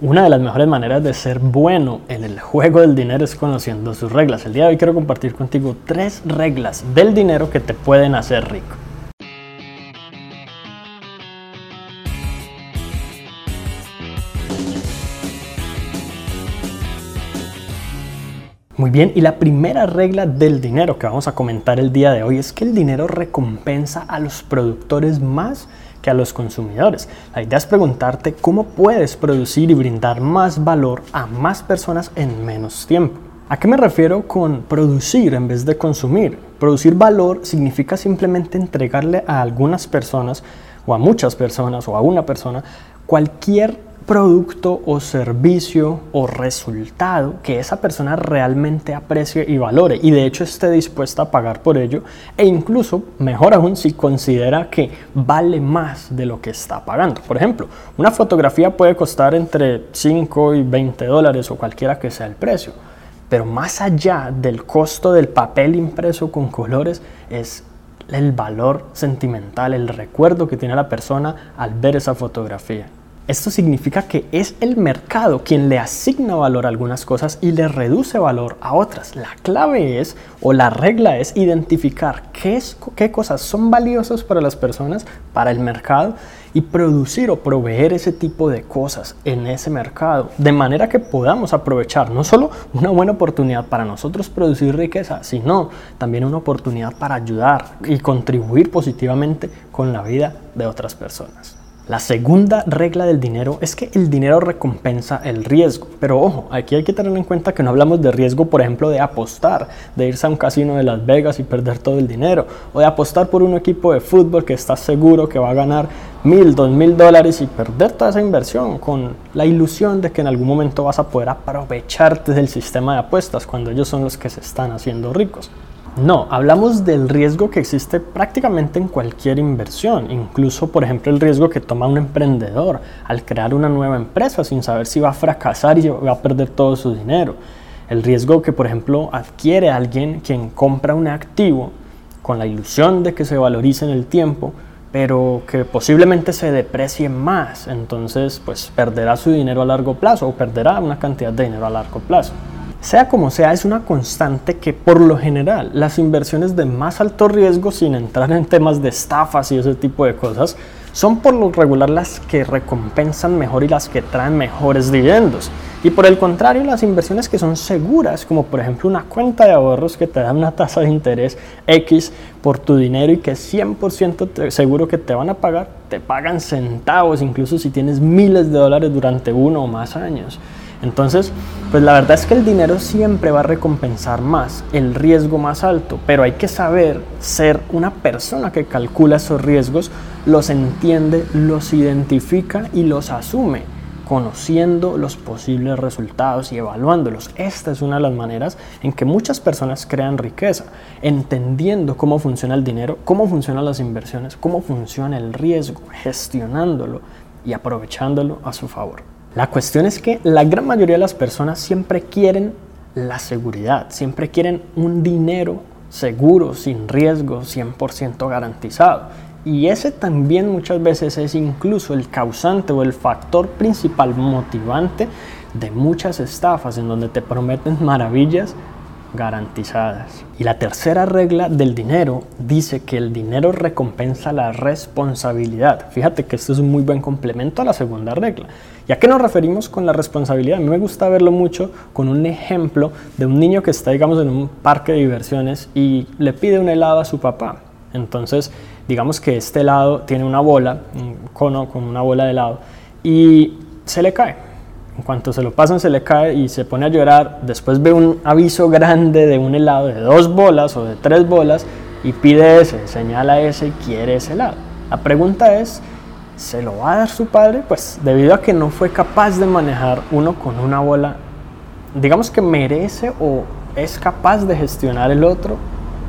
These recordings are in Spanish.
Una de las mejores maneras de ser bueno en el juego del dinero es conociendo sus reglas. El día de hoy quiero compartir contigo tres reglas del dinero que te pueden hacer rico. Muy bien, y la primera regla del dinero que vamos a comentar el día de hoy es que el dinero recompensa a los productores más que a los consumidores. La idea es preguntarte cómo puedes producir y brindar más valor a más personas en menos tiempo. ¿A qué me refiero con producir en vez de consumir? Producir valor significa simplemente entregarle a algunas personas o a muchas personas o a una persona cualquier producto o servicio o resultado que esa persona realmente aprecie y valore y de hecho esté dispuesta a pagar por ello e incluso, mejor aún, si considera que vale más de lo que está pagando. Por ejemplo, una fotografía puede costar entre 5 y 20 dólares o cualquiera que sea el precio, pero más allá del costo del papel impreso con colores es el valor sentimental, el recuerdo que tiene la persona al ver esa fotografía. Esto significa que es el mercado quien le asigna valor a algunas cosas y le reduce valor a otras. La clave es, o la regla es, identificar qué, qué cosas son valiosas para las personas, para el mercado, y producir o proveer ese tipo de cosas en ese mercado, de manera que podamos aprovechar no solo una buena oportunidad para nosotros producir riqueza, sino también una oportunidad para ayudar y contribuir positivamente con la vida de otras personas. La segunda regla del dinero es que el dinero recompensa el riesgo. Pero ojo, aquí hay que tener en cuenta que no hablamos de riesgo, por ejemplo, de apostar, de irse a un casino de Las Vegas y perder todo el dinero, o de apostar por un equipo de fútbol que estás seguro que va a ganar mil, dos mil dólares y perder toda esa inversión con la ilusión de que en algún momento vas a poder aprovecharte del sistema de apuestas cuando ellos son los que se están haciendo ricos. No, hablamos del riesgo que existe prácticamente en cualquier inversión, incluso por ejemplo el riesgo que toma un emprendedor al crear una nueva empresa sin saber si va a fracasar y va a perder todo su dinero. El riesgo que por ejemplo adquiere alguien quien compra un activo con la ilusión de que se valorice en el tiempo, pero que posiblemente se deprecie más, entonces pues perderá su dinero a largo plazo o perderá una cantidad de dinero a largo plazo. Sea como sea, es una constante que por lo general las inversiones de más alto riesgo, sin entrar en temas de estafas y ese tipo de cosas, son por lo regular las que recompensan mejor y las que traen mejores dividendos. Y por el contrario, las inversiones que son seguras, como por ejemplo una cuenta de ahorros que te da una tasa de interés X por tu dinero y que es 100% seguro que te van a pagar, te pagan centavos, incluso si tienes miles de dólares durante uno o más años. Entonces, pues la verdad es que el dinero siempre va a recompensar más, el riesgo más alto, pero hay que saber ser una persona que calcula esos riesgos, los entiende, los identifica y los asume, conociendo los posibles resultados y evaluándolos. Esta es una de las maneras en que muchas personas crean riqueza, entendiendo cómo funciona el dinero, cómo funcionan las inversiones, cómo funciona el riesgo, gestionándolo y aprovechándolo a su favor. La cuestión es que la gran mayoría de las personas siempre quieren la seguridad, siempre quieren un dinero seguro, sin riesgo, 100% garantizado. Y ese también muchas veces es incluso el causante o el factor principal motivante de muchas estafas en donde te prometen maravillas garantizadas. Y la tercera regla del dinero dice que el dinero recompensa la responsabilidad. Fíjate que esto es un muy buen complemento a la segunda regla. ¿Y a qué nos referimos con la responsabilidad? A mí me gusta verlo mucho con un ejemplo de un niño que está, digamos, en un parque de diversiones y le pide un helado a su papá. Entonces, digamos que este helado tiene una bola, un cono con una bola de helado, y se le cae en cuanto se lo pasan se le cae y se pone a llorar. Después ve un aviso grande de un helado de dos bolas o de tres bolas y pide ese, señala ese y quiere ese helado. La pregunta es, ¿se lo va a dar su padre? Pues debido a que no fue capaz de manejar uno con una bola, digamos que merece o es capaz de gestionar el otro,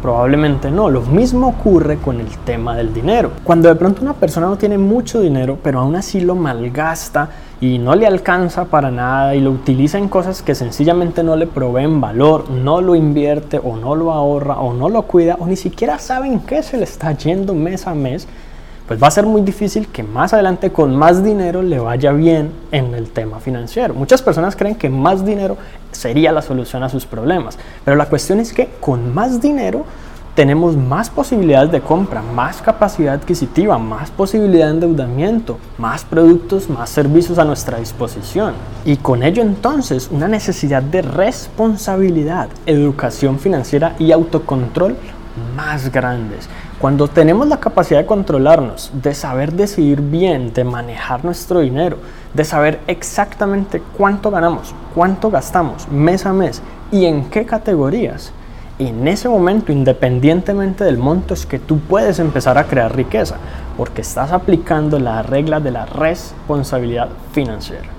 Probablemente no. Lo mismo ocurre con el tema del dinero. Cuando de pronto una persona no tiene mucho dinero, pero aún así lo malgasta y no le alcanza para nada y lo utiliza en cosas que sencillamente no le proveen valor, no lo invierte o no lo ahorra o no lo cuida o ni siquiera sabe en qué se le está yendo mes a mes, pues va a ser muy difícil que más adelante con más dinero le vaya bien en el tema financiero. Muchas personas creen que más dinero sería la solución a sus problemas, pero la cuestión es que con más dinero tenemos más posibilidades de compra, más capacidad adquisitiva, más posibilidad de endeudamiento, más productos, más servicios a nuestra disposición. Y con ello entonces una necesidad de responsabilidad, educación financiera y autocontrol más grandes. Cuando tenemos la capacidad de controlarnos, de saber decidir bien, de manejar nuestro dinero, de saber exactamente cuánto ganamos, cuánto gastamos mes a mes y en qué categorías, en ese momento, independientemente del monto, es que tú puedes empezar a crear riqueza, porque estás aplicando la regla de la responsabilidad financiera.